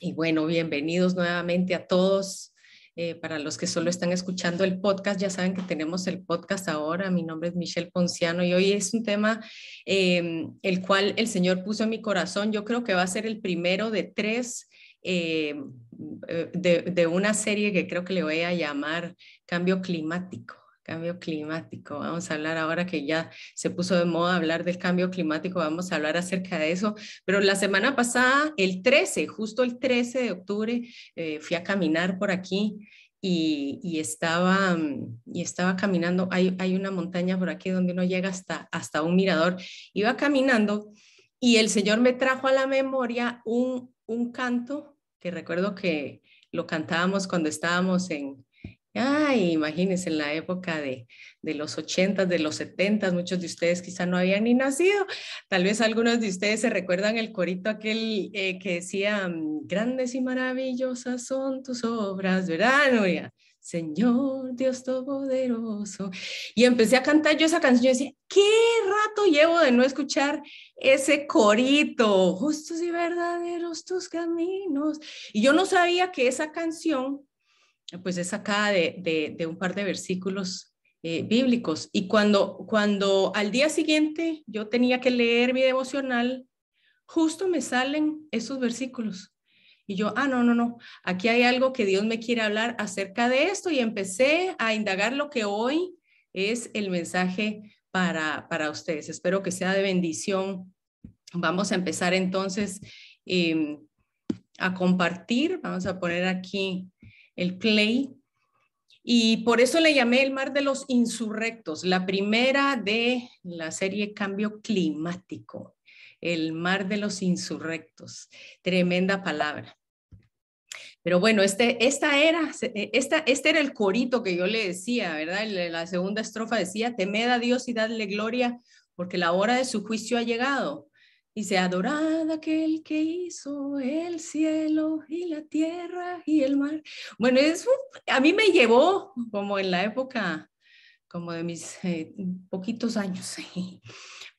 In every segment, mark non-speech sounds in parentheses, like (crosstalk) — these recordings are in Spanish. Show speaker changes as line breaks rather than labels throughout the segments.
Y bueno, bienvenidos nuevamente a todos. Eh, para los que solo están escuchando el podcast, ya saben que tenemos el podcast ahora. Mi nombre es Michelle Ponciano y hoy es un tema eh, el cual el Señor puso en mi corazón. Yo creo que va a ser el primero de tres eh, de, de una serie que creo que le voy a llamar Cambio Climático cambio climático. Vamos a hablar ahora que ya se puso de moda hablar del cambio climático, vamos a hablar acerca de eso. Pero la semana pasada, el 13, justo el 13 de octubre, eh, fui a caminar por aquí y, y, estaba, y estaba caminando. Hay, hay una montaña por aquí donde uno llega hasta, hasta un mirador. Iba caminando y el Señor me trajo a la memoria un, un canto que recuerdo que lo cantábamos cuando estábamos en, Ay, imagínense en la época de, de los 80, de los 70, muchos de ustedes quizá no habían ni nacido. Tal vez algunos de ustedes se recuerdan el corito aquel eh, que decía, mm, grandes y maravillosas son tus obras, ¿verdad, Nuria? Señor Dios Todopoderoso. Y empecé a cantar yo esa canción y decía, ¿qué rato llevo de no escuchar ese corito? Justos y verdaderos tus caminos. Y yo no sabía que esa canción pues es sacada de, un par de versículos eh, bíblicos. Y cuando, cuando al día siguiente yo tenía que leer mi devocional, justo me salen esos versículos. Y yo, ah, no, no, no, aquí hay algo que Dios me quiere hablar acerca de esto y empecé a indagar lo que hoy es el mensaje para, para ustedes. Espero que sea de bendición. Vamos a empezar entonces em, a compartir. Vamos a poner aquí el play. Y por eso le llamé el mar de los insurrectos, la primera de la serie Cambio Climático, el mar de los insurrectos. Tremenda palabra. Pero bueno, este, esta era, esta, este era el corito que yo le decía, ¿verdad? La segunda estrofa decía, temed a Dios y dadle gloria, porque la hora de su juicio ha llegado. Dice, adorad aquel que hizo el cielo y la tierra y el mar. Bueno, a mí me llevó como en la época, como de mis eh, poquitos años,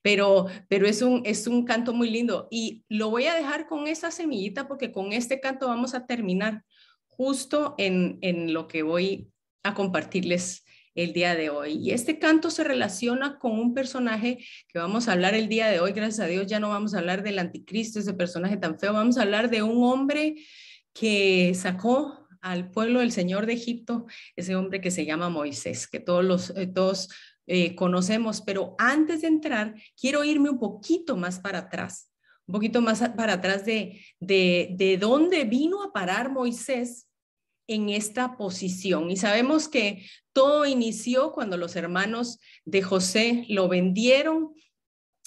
pero, pero es, un, es un canto muy lindo. Y lo voy a dejar con esa semillita porque con este canto vamos a terminar justo en, en lo que voy a compartirles el día de hoy. Y este canto se relaciona con un personaje que vamos a hablar el día de hoy. Gracias a Dios ya no vamos a hablar del anticristo, ese personaje tan feo. Vamos a hablar de un hombre que sacó al pueblo del Señor de Egipto, ese hombre que se llama Moisés, que todos los eh, todos eh, conocemos. Pero antes de entrar, quiero irme un poquito más para atrás, un poquito más para atrás de, de, de dónde vino a parar Moisés en esta posición. Y sabemos que todo inició cuando los hermanos de José lo vendieron.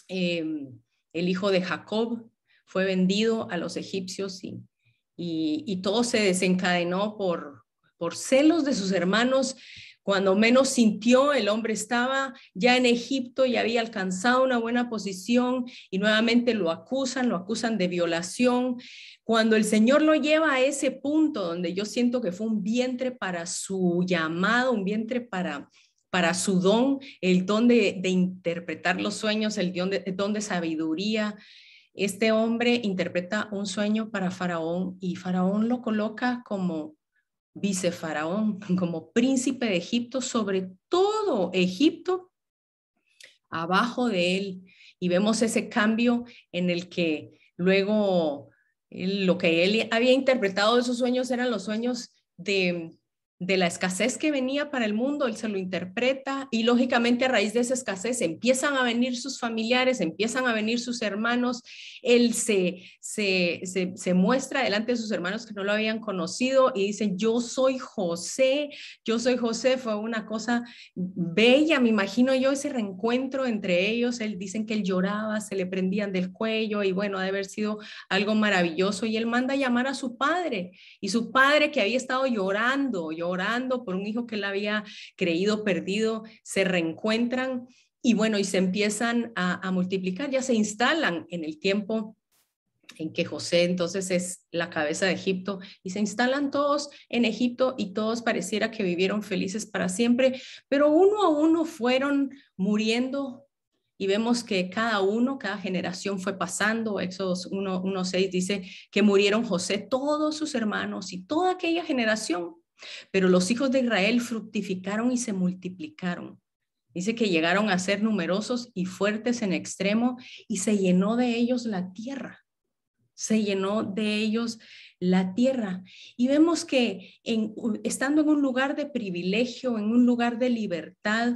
Em, el hijo de Jacob fue vendido a los egipcios y, y, todo se desencadenó por, por celos de sus hermanos cuando menos sintió, el hombre estaba ya en Egipto y había alcanzado una buena posición y nuevamente lo acusan, lo acusan de violación. Cuando el Señor lo lleva a ese punto donde yo siento que fue un vientre para su llamado, un vientre para, para su don, el don de, interpretar los sueños, el don de, don de sabiduría. Este hombre interpreta un sueño para Faraón y Faraón lo coloca como vicefaraón, (laughs) como príncipe de Egipto sobre todo Egipto, abajo de él. Y vemos ese cambio en el que luego lo que él había interpretado de esos sueños eran los sueños de de la escasez que venía para el mundo, él se lo interpreta y lógicamente a raíz de esa escasez empiezan a venir sus familiares, empiezan a venir sus hermanos, él se, se, se, muestra delante de sus hermanos que no lo habían conocido y dicen, yo soy José, yo soy José, fue una cosa bella, me imagino yo ese reencuentro entre ellos, él dicen que él lloraba, se le prendían del cuello y bueno, ha de haber sido algo maravilloso y él manda a llamar a su padre y su padre que había estado llorando, llorando, orando por un hijo que él había creído perdido, se reencuentran y bueno, y se empiezan a, multiplicar, ya se instalan en el tiempo en que José entonces es la cabeza de Egipto y se instalan todos en Egipto y todos pareciera que vivieron felices para siempre, pero uno a uno fueron muriendo y vemos que cada uno, cada generación fue pasando. Éxodo 1.6 dice que murieron José, todos sus hermanos y toda aquella generación. Pero los hijos de Israel fructificaron y se multiplicaron. Dice que llegaron a ser numerosos y fuertes en extremo y se llenó de ellos la tierra. Se llenó de ellos la tierra. Y vemos que en, estando en un lugar de privilegio, en un lugar de libertad,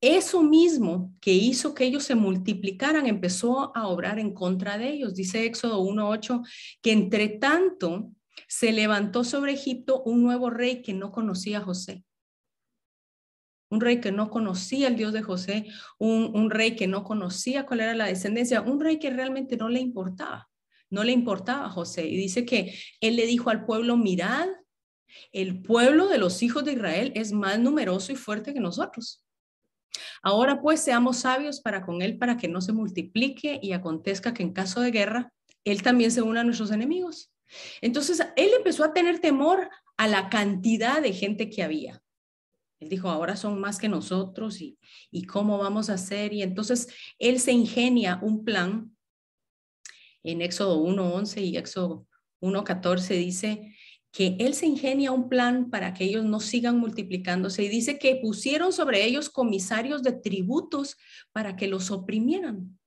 eso mismo que hizo que ellos se multiplicaran empezó a obrar en contra de ellos. Dice Éxodo 1.8 que entre tanto se levantó sobre Egipto un nuevo rey que no conocía a José. Un rey que no conocía el Dios de José, un, un rey que no conocía cuál era la descendencia, un rey que realmente no le importaba, no le importaba a José. Y dice que él le dijo al pueblo, mirad, el pueblo de los hijos de Israel es más numeroso y fuerte que nosotros. Ahora pues seamos sabios para con él, para que no se multiplique y acontezca que en caso de guerra, él también se una a nuestros enemigos. Entonces, él empezó a tener temor a la cantidad de gente que había. Él dijo, ahora son más que nosotros y, y cómo vamos a hacer. Y entonces él se ingenia un plan. En Éxodo 1.11 y Éxodo 1.14 dice, que él se ingenia un plan para que ellos no sigan multiplicándose y dice que pusieron sobre ellos comisarios de tributos para que los oprimieran.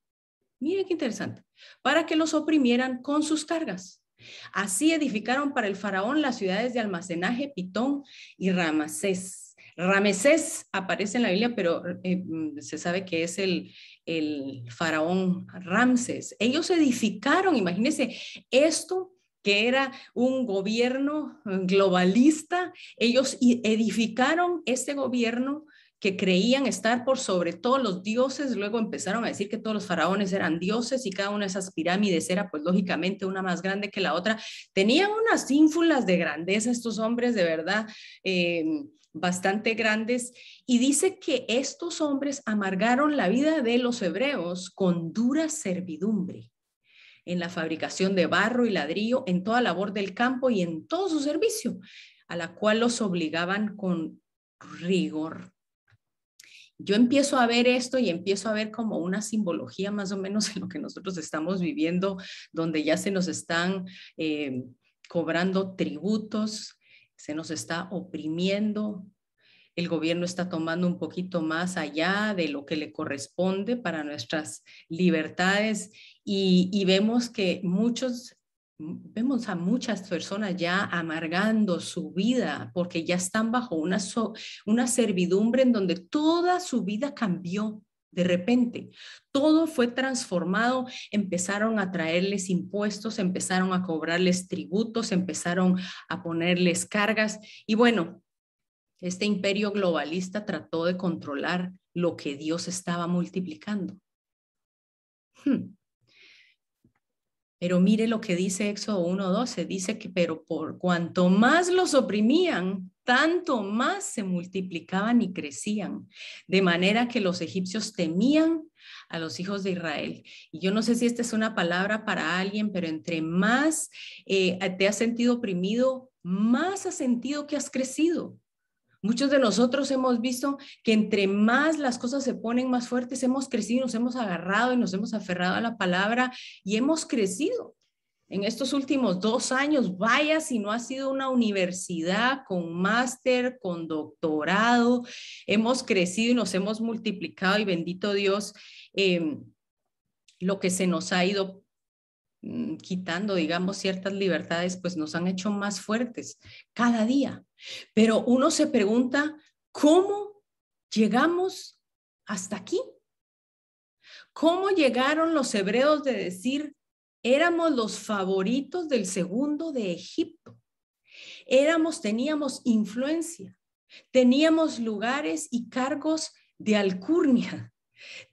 Miren qué interesante, para que los oprimieran con sus cargas. Así edificaron para el faraón las ciudades de almacenaje Pitón y Ramsés. Ramesés aparece en la Biblia, pero eh, se sabe que es el, el faraón Ramses. Ellos edificaron, imagínense, esto que era un gobierno globalista. Ellos edificaron este gobierno que creían estar por sobre todos los dioses, luego empezaron a decir que todos los faraones eran dioses y cada una de esas pirámides era pues lógicamente una más grande que la otra. Tenían unas ínfulas de grandeza estos hombres de verdad eh, bastante grandes y dice que estos hombres amargaron la vida de los hebreos con dura servidumbre en la fabricación de barro y ladrillo, en toda labor del campo y en todo su servicio, a la cual los obligaban con rigor. Yo empiezo a ver esto y empiezo a ver como una simbología más o menos en lo que nosotros estamos viviendo, donde ya se nos están eh, cobrando tributos, se nos está oprimiendo, el gobierno está tomando un poquito más allá de lo que le corresponde para nuestras libertades y, vemos que muchos vemos a muchas personas ya amargando su vida porque ya están bajo una, una servidumbre en donde toda su vida cambió de repente. Todo fue transformado, empezaron a traerles impuestos, empezaron a cobrarles tributos, empezaron a ponerles cargas y bueno, este imperio globalista trató de controlar lo que Dios estaba multiplicando. Hmm. Pero mire lo que dice Éxodo 1.12, dice que pero por cuanto más los oprimían, tanto más se multiplicaban y crecían, de manera que los egipcios temían a los hijos de Israel. Y yo no sé si esta es una palabra para alguien, pero entre más eh, te has sentido oprimido, más has sentido que has crecido. Muchos de nosotros hemos visto que entre más las cosas se ponen más fuertes, hemos crecido, nos hemos agarrado y nos hemos aferrado a la palabra y hemos crecido. En estos últimos dos años, vaya si no ha sido una universidad con máster, con doctorado, hemos crecido y nos hemos multiplicado y bendito Dios, em, lo que se nos ha ido quitando, digamos, ciertas libertades, pues nos han hecho más fuertes cada día. Pero uno se pregunta, ¿cómo llegamos hasta aquí? ¿Cómo llegaron los hebreos de decir, éramos los favoritos del segundo de Egipto? Éramos, teníamos influencia, teníamos lugares y cargos de alcurnia,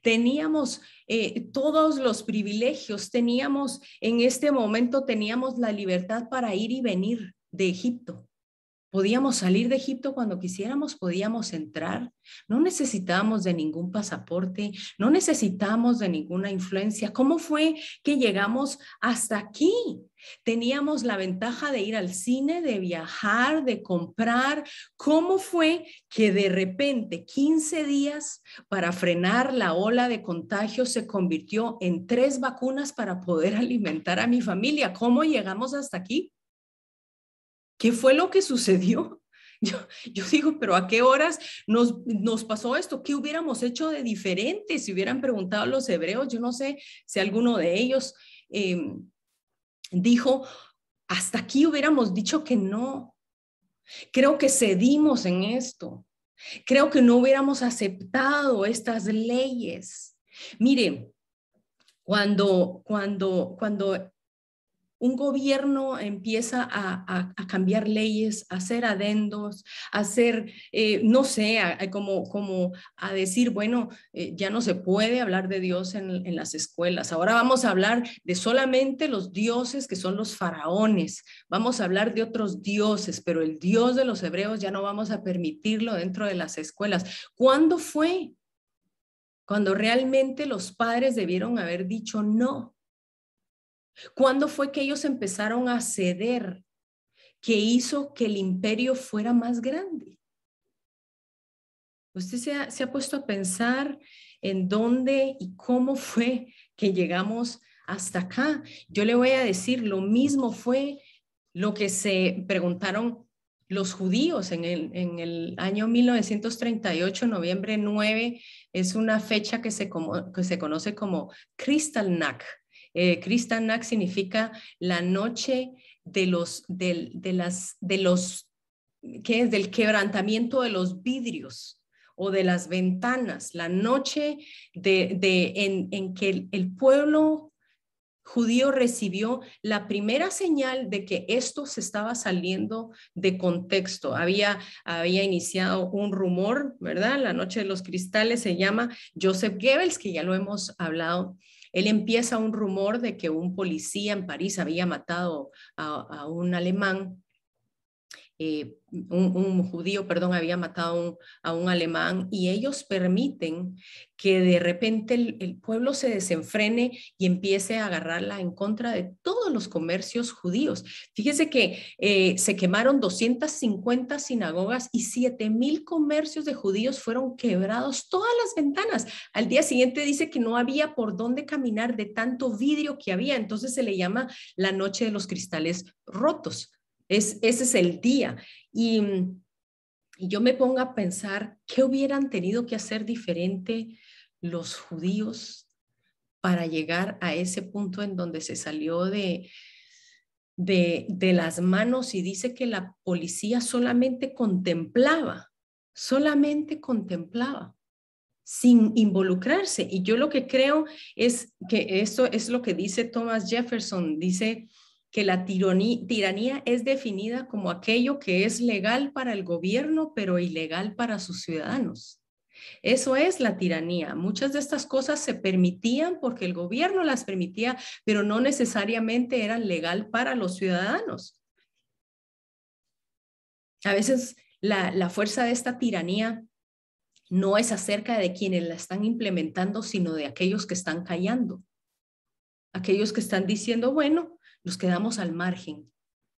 teníamos eh, todos los privilegios, teníamos, en este momento teníamos la libertad para ir y venir de Egipto. Podíamos salir de Egipto cuando quisiéramos, podíamos entrar, no necesitábamos de ningún pasaporte, no necesitábamos de ninguna influencia. ¿Cómo fue que llegamos hasta aquí? Teníamos la ventaja de ir al cine, de viajar, de comprar. ¿Cómo fue que de repente 15 días para frenar la ola de contagio se convirtió en tres vacunas para poder (laughs) alimentar a mi familia? ¿Cómo llegamos hasta aquí? ¿Qué fue lo que sucedió? (laughs) Yo, digo, pero ¿a qué horas nos, nos pasó esto? ¿Qué hubiéramos hecho de diferente si hubieran preguntado a los hebreos? Yo no sé si alguno de ellos eh, dijo, hasta aquí hubiéramos dicho que no. Creo que cedimos en esto. Creo que no hubiéramos aceptado estas leyes. Mire, cuando, cuando, cuando un gobierno empieza a, cambiar leyes, a hacer adendos, a hacer, eh, no sé, como, como a decir, bueno, eh, ya no se puede hablar de Dios en, en, las escuelas. Ahora vamos a hablar de solamente los dioses que son los faraones. Vamos a hablar de otros dioses, pero el Dios de los hebreos ya no vamos a permitirlo dentro de las escuelas. ¿Cuándo fue? Cuando realmente los padres debieron haber dicho no. ¿Cuándo fue que ellos empezaron a ceder que hizo que el imperio fuera más grande? ¿Usted se ha, puesto a pensar en dónde y cómo fue que llegamos hasta acá? Yo le voy a decir, lo mismo fue lo que se preguntaron los judíos en el, año 1938, noviembre 9, es una fecha que se, que se conoce como Kristallnacht eh, Kristallnacht significa la noche de los, de, las, de los, ¿qué es? Del quebrantamiento de los vidrios o de las ventanas, la noche de, de en, en, que el, pueblo judío recibió la primera señal de que esto se estaba saliendo de contexto. Había, había iniciado un rumor, ¿verdad? La noche de los cristales se llama Joseph Goebbels, que ya lo hemos hablado él empieza un rumor de que un policía en París había matado a, un alemán eh, un, judío, perdón, había matado a un alemán y ellos permiten que de repente el, pueblo se desenfrene y empiece a agarrarla en contra de todos los comercios judíos. Fíjese que eh, se quemaron 250 sinagogas y 7 mil comercios de judíos fueron quebrados, todas las ventanas. Al día siguiente dice que no había por dónde caminar de tanto vidrio que había, entonces se le llama la noche de los cristales rotos ese es el día. Y, y yo me pongo a pensar, ¿qué hubieran tenido que hacer diferente los judíos para llegar a ese punto en donde se salió de, de, de, las manos y dice que la policía solamente contemplaba, solamente contemplaba, sin involucrarse. Y yo lo que creo es que eso es lo que dice Thomas Jefferson, dice que la tiranía es definida como aquello que es legal para el gobierno, pero ilegal para sus ciudadanos. Eso es la tiranía. Muchas de estas cosas se permitían porque el gobierno las permitía, pero no necesariamente eran legal para los ciudadanos. A veces la, la fuerza de esta tiranía no es acerca de quienes la están implementando, sino de aquellos que están callando. Aquellos que están diciendo, bueno, nos quedamos al margen.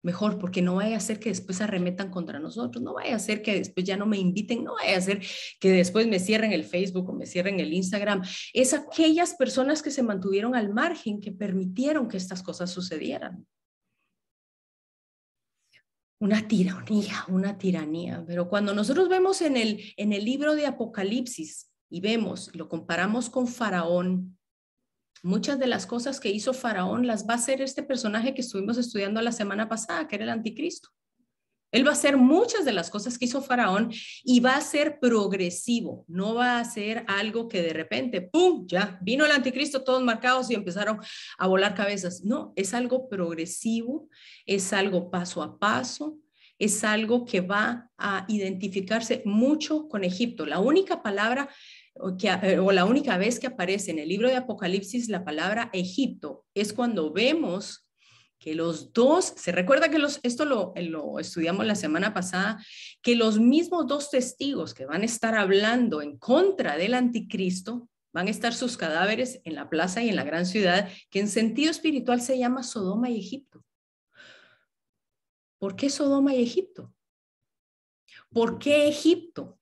Mejor, porque no vaya a ser que después arremetan contra nosotros, no vaya a ser que después ya no me inviten, no vaya a ser que después me cierren el Facebook o me cierren el Instagram. Es aquellas personas que se mantuvieron al margen, que permitieron que estas cosas sucedieran. Una tiranía, una tiranía. Pero cuando nosotros vemos en el, en el libro de Apocalipsis y vemos, lo comparamos con Faraón, Muchas de las cosas que hizo Faraón las va a hacer este personaje que estuvimos estudiando la semana pasada, que era el anticristo. Él va a hacer muchas de las cosas que hizo Faraón y va a ser progresivo, no va a ser algo que de repente, ¡pum!, ya vino el anticristo, todos marcados y empezaron a volar cabezas. No, es algo progresivo, es algo paso a paso, es algo que va a identificarse mucho con Egipto. La única palabra eh, o, la única vez que aparece en el libro de Apocalipsis la palabra Egipto es cuando vemos que los dos, se recuerda que los, esto lo, lo estudiamos la semana pasada, que los mismos dos testigos que van a estar hablando en contra del anticristo, van a estar sus cadáveres en la plaza y en la gran ciudad, que en sentido espiritual se llama Sodoma y Egipto. ¿por qué Sodoma y Egipto? ¿Por qué Egipto?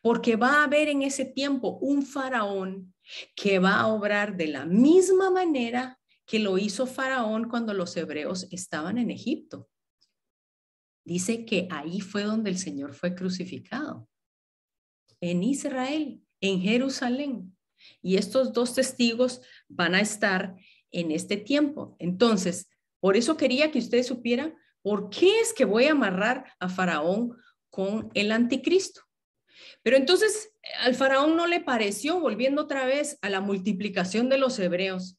Porque va a haber en ese tiempo un faraón que va a obrar de la misma manera que lo hizo Faraón cuando los hebreos estaban en Egipto. Dice que ahí fue donde el Señor fue crucificado, en Israel, en Jerusalén. Y estos dos testigos van a estar en este tiempo. Entonces, por eso quería que ustedes supieran por qué es que voy a amarrar a Faraón con el anticristo. Pero entonces al faraón no le pareció, volviendo otra vez a la multiplicación de los hebreos.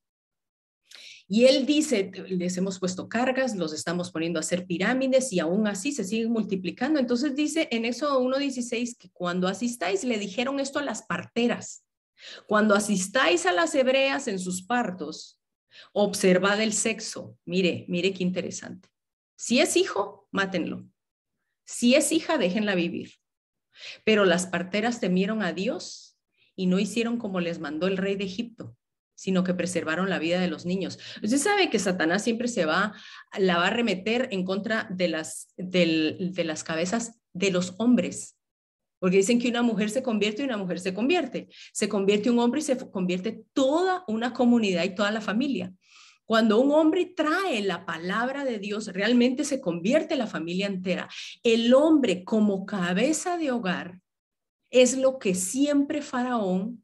Y él dice, les hemos puesto cargas, los estamos poniendo a hacer pirámides y aún así se siguen multiplicando. Entonces dice en Éxodo 1.16 que cuando asistáis, le dijeron esto a las parteras, cuando asistáis a las hebreas en sus partos, observad el sexo. Mire, mire qué interesante. Si es hijo, mátenlo. Si es hija, déjenla vivir. Pero las parteras temieron a Dios y no hicieron como les mandó el rey de Egipto, sino que preservaron la vida de los niños. Usted sabe que Satanás siempre se va, la va a remeter en contra de las, de las cabezas de los hombres. Porque dicen que una mujer se convierte y una mujer se convierte. Se convierte un hombre y se convierte toda una comunidad y toda la familia. Cuando un hombre trae la palabra de Dios, realmente se convierte la familia entera. El hombre como cabeza de hogar es lo que siempre Faraón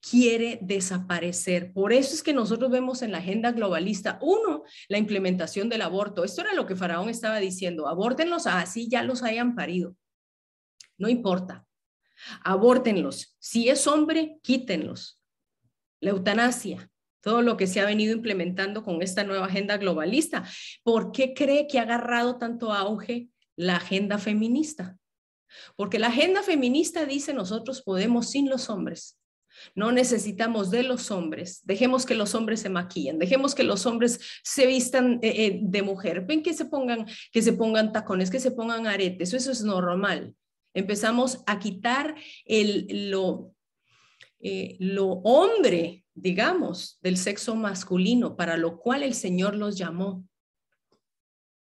quiere desaparecer. Por eso es que nosotros vemos en la agenda globalista, uno, la implementación del aborto. Esto era lo que Faraón estaba diciendo, abórtenlos así ya los hayan parido. No importa, abórtenlos. Si es hombre, quítenlos. La eutanasia, todo lo que se ha venido implementando con esta nueva agenda globalista. ¿Por qué cree que ha agarrado tanto auge la agenda feminista? Porque la agenda feminista dice nosotros podemos sin los hombres. No necesitamos de los hombres. Dejemos que los hombres se maquillen, dejemos que los hombres se vistan eh, eh, de mujer. Ven que se pongan que se pongan tacones, que se pongan aretes. Eso es normal. Empezamos a quitar el, lo, eh, lo hombre digamos, del sexo masculino, para lo cual el Señor los llamó.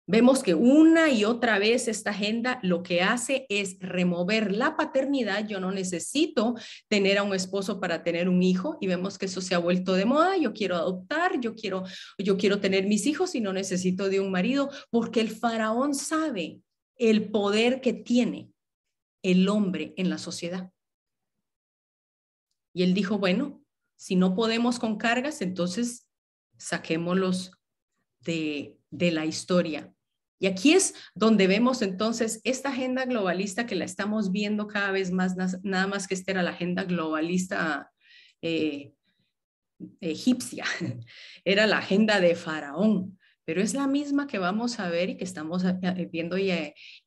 Vemos que una y otra vez esta agenda lo que hace es remover la paternidad. Yo no necesito tener a un esposo para tener un hijo y vemos que eso se ha vuelto de moda. Yo quiero adoptar, yo quiero, yo quiero tener mis hijos y no necesito de un marido porque el faraón sabe el poder que tiene el hombre en la sociedad. Y él dijo, bueno, si no podemos con cargas, entonces saquémoslos de, de la historia. Y aquí es donde vemos entonces esta agenda globalista que la estamos viendo cada vez más, nada más que esta era la agenda globalista eh, egipcia, (laughs) era la agenda de Faraón, pero es la misma que vamos a ver y que estamos eh, eh, viendo y,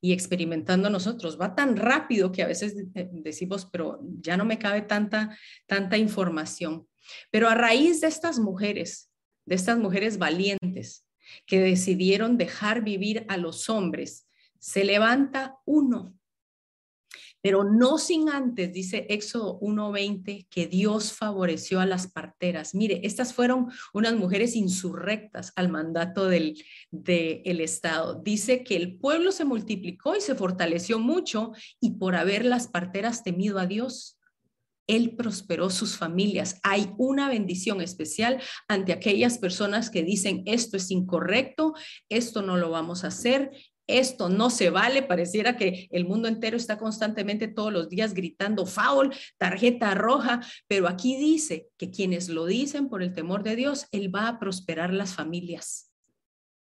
y, experimentando nosotros. Va tan rápido que a veces decimos, pero ya no me cabe tanta, tanta información. Pero a raíz de estas mujeres, de estas mujeres valientes que decidieron dejar vivir a los hombres, se levanta uno pero no sin antes, dice Éxodo 1.20, que Dios favoreció a las parteras. Mire, estas fueron unas mujeres insurrectas al mandato del el Estado. Dice que el pueblo se multiplicó y se fortaleció mucho y por haber las parteras temido a Dios. Él prosperó sus familias. Hay una bendición especial ante aquellas personas que dicen esto es incorrecto, esto no lo vamos a hacer, esto no se vale, pareciera que el mundo entero está constantemente todos los días gritando foul, tarjeta roja, pero aquí dice que quienes lo dicen por el temor de Dios, Él va a prosperar las familias.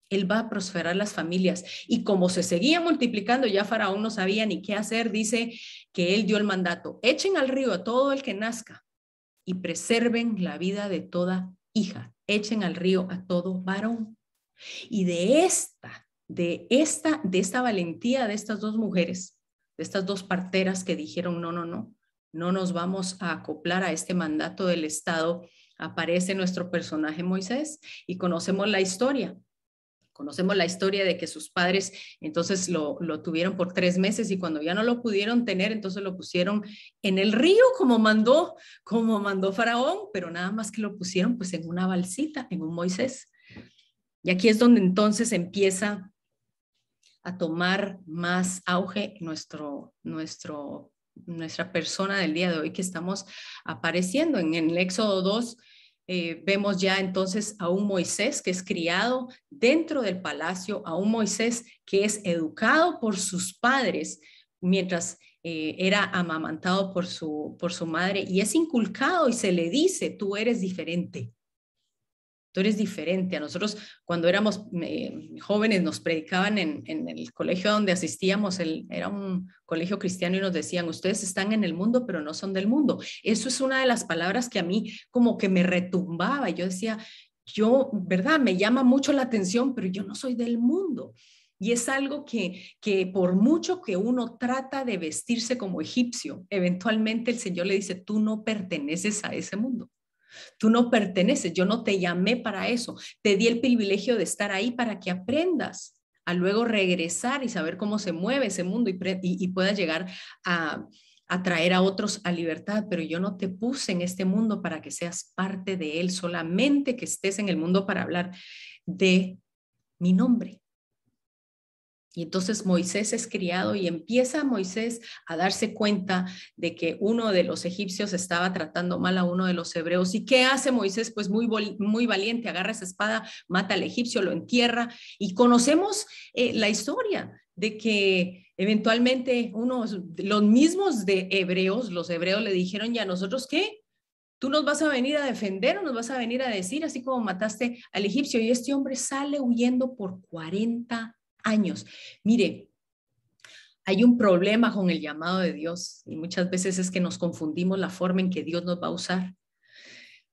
Él va a prosperar las familias. Y como se seguía multiplicando, ya Faraón no sabía ni qué hacer, dice que Él dio el mandato, echen al río a todo el que nazca y preserven la vida de toda hija, echen al río a todo varón. Y de esta de esta, de esta valentía de estas dos mujeres, de estas dos parteras que dijeron, no, no, no, no nos vamos a acoplar a este mandato del Estado, aparece nuestro personaje Moisés y conocemos la historia. Conocemos la historia de que sus padres entonces lo, lo, tuvieron por tres meses y cuando ya no lo pudieron tener, entonces lo pusieron en el río como mandó, como mandó Faraón, pero nada más que lo pusieron pues en una balsita, en un Moisés. Y aquí es donde entonces empieza a tomar más auge nuestro, nuestro, nuestra persona del día de hoy que estamos apareciendo. En, el Éxodo 2 eh, vemos ya entonces a un Moisés que es criado dentro del palacio, a un Moisés que es educado por sus padres mientras eh, era amamantado por su, por su madre y es inculcado y se le dice, tú eres diferente. Tú eres diferente. A nosotros cuando éramos eh, jóvenes nos predicaban en, el colegio donde asistíamos, era un colegio cristiano y nos decían, ustedes están en el mundo, pero no son del mundo. Eso es una de las palabras que a mí como que me retumbaba. Yo decía, yo, ¿verdad? Me llama mucho la atención, pero yo no soy del mundo. Y es algo que, que por mucho que uno trata de vestirse como egipcio, eventualmente el Señor le dice, tú no perteneces a ese mundo. Tú no perteneces, yo no te llamé para eso. Te di el privilegio de estar ahí para que aprendas a luego regresar y saber cómo se mueve ese mundo y, y, puedas llegar a, a traer a otros a libertad, pero yo no te puse en este mundo para que seas parte de él, solamente que estés en el mundo para hablar de mi nombre. Y entonces Moisés es criado y empieza Moisés a darse cuenta de que uno de los egipcios estaba tratando mal a uno de los hebreos. ¿Y qué hace Moisés? Pues muy, muy valiente, agarra esa espada, mata al egipcio, lo entierra. Y conocemos eh, la historia de que eventualmente unos, los mismos de hebreos, los hebreos le dijeron, ya nosotros qué? Tú nos vas a venir a defender o nos vas a venir a decir, así como mataste al egipcio. Y este hombre sale huyendo por 40 años. Mire, hay un problema con el llamado de Dios y muchas veces es que nos confundimos la forma en que Dios nos va a usar.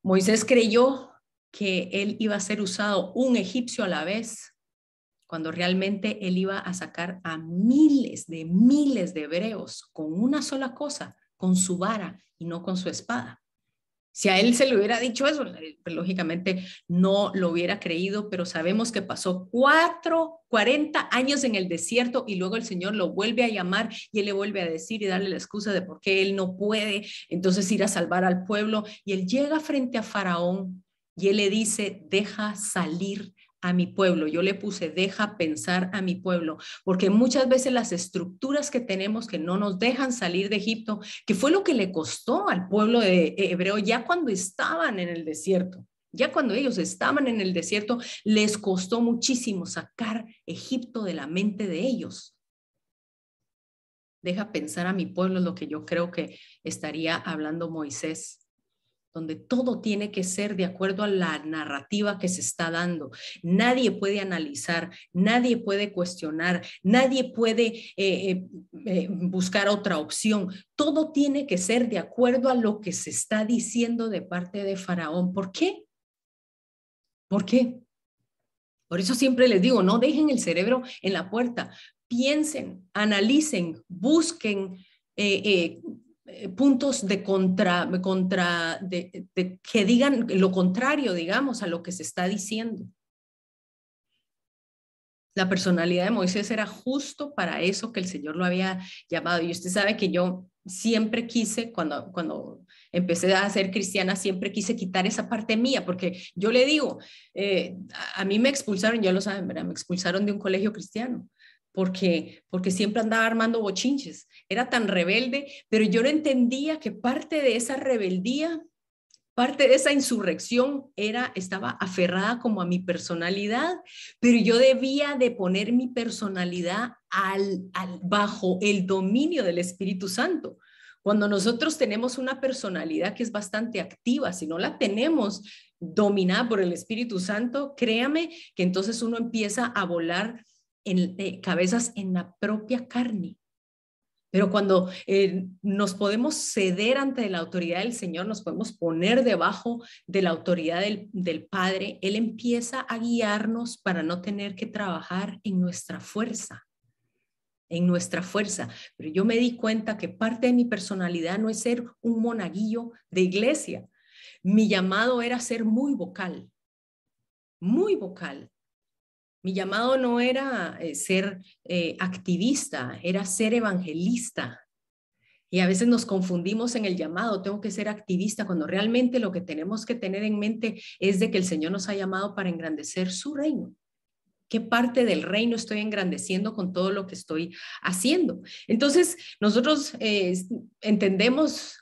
Moisés creyó que él iba a ser usado un egipcio a la vez, cuando realmente él iba a sacar a miles de miles de hebreos con una sola cosa, con su vara y no con su espada. Si a él se le hubiera dicho eso, eh, pues, lógicamente no lo hubiera creído, pero sabemos que pasó cuatro, cuarenta años en el desierto y luego el Señor lo vuelve a llamar y él le vuelve a decir y darle la excusa de por qué él no puede entonces ir a salvar al pueblo. Y él llega frente a Faraón y él le dice, deja salir a mi pueblo. Yo le puse, deja pensar a mi pueblo, porque muchas veces las estructuras que tenemos que no nos dejan salir de Egipto, que fue lo que le costó al pueblo de hebreo ya cuando estaban en el desierto. Ya cuando ellos estaban en el desierto, les costó muchísimo sacar Egipto de la mente de ellos. Deja pensar a mi pueblo lo que yo creo que estaría hablando Moisés donde todo tiene que ser de acuerdo a la narrativa que se está dando. Nadie puede analizar, nadie puede cuestionar, nadie puede eh, eh, eh, buscar otra opción. Todo tiene que ser de acuerdo a lo que se está diciendo de parte de Faraón. ¿Por qué? ¿Por qué? Por eso siempre les digo, no dejen el cerebro en la puerta, piensen, analicen, busquen puntos de contra, contra de, que digan lo contrario, digamos, a lo que se está diciendo. La personalidad de Moisés era justo para eso que el Señor lo había llamado. Y usted sabe que yo siempre quise, cuando, cuando empecé a ser cristiana, siempre quise quitar esa parte mía, porque yo le digo, eh, a, mí me expulsaron, ya lo saben, ¿verdad? me expulsaron de un colegio cristiano porque, porque siempre andaba armando bochinches. Era tan rebelde, pero yo no entendía que parte de esa rebeldía, parte de esa insurrección era, estaba aferrada como a mi personalidad, pero yo debía de poner mi personalidad al, al, bajo el dominio del Espíritu Santo. Cuando nosotros tenemos una personalidad que es bastante activa, si no la tenemos dominada por el Espíritu Santo, créame que entonces uno empieza a volar en, eh, cabezas en la propia carne. Pero cuando eh, nos podemos ceder ante la autoridad del Señor, nos podemos poner debajo de la autoridad del, del, Padre, Él empieza a guiarnos para no tener que trabajar en nuestra fuerza, en nuestra fuerza. Pero yo me di cuenta que parte de mi personalidad no es ser un monaguillo de iglesia. Mi llamado era ser muy vocal, muy vocal. Mi llamado no era eh, ser eh, activista, era ser evangelista. Y a veces nos confundimos en el llamado, tengo que ser activista, cuando realmente lo que tenemos que tener en mente es de que el Señor nos ha llamado para engrandecer su reino. ¿Qué parte del reino estoy engrandeciendo con todo lo que estoy haciendo? Entonces, nosotros eh, entendemos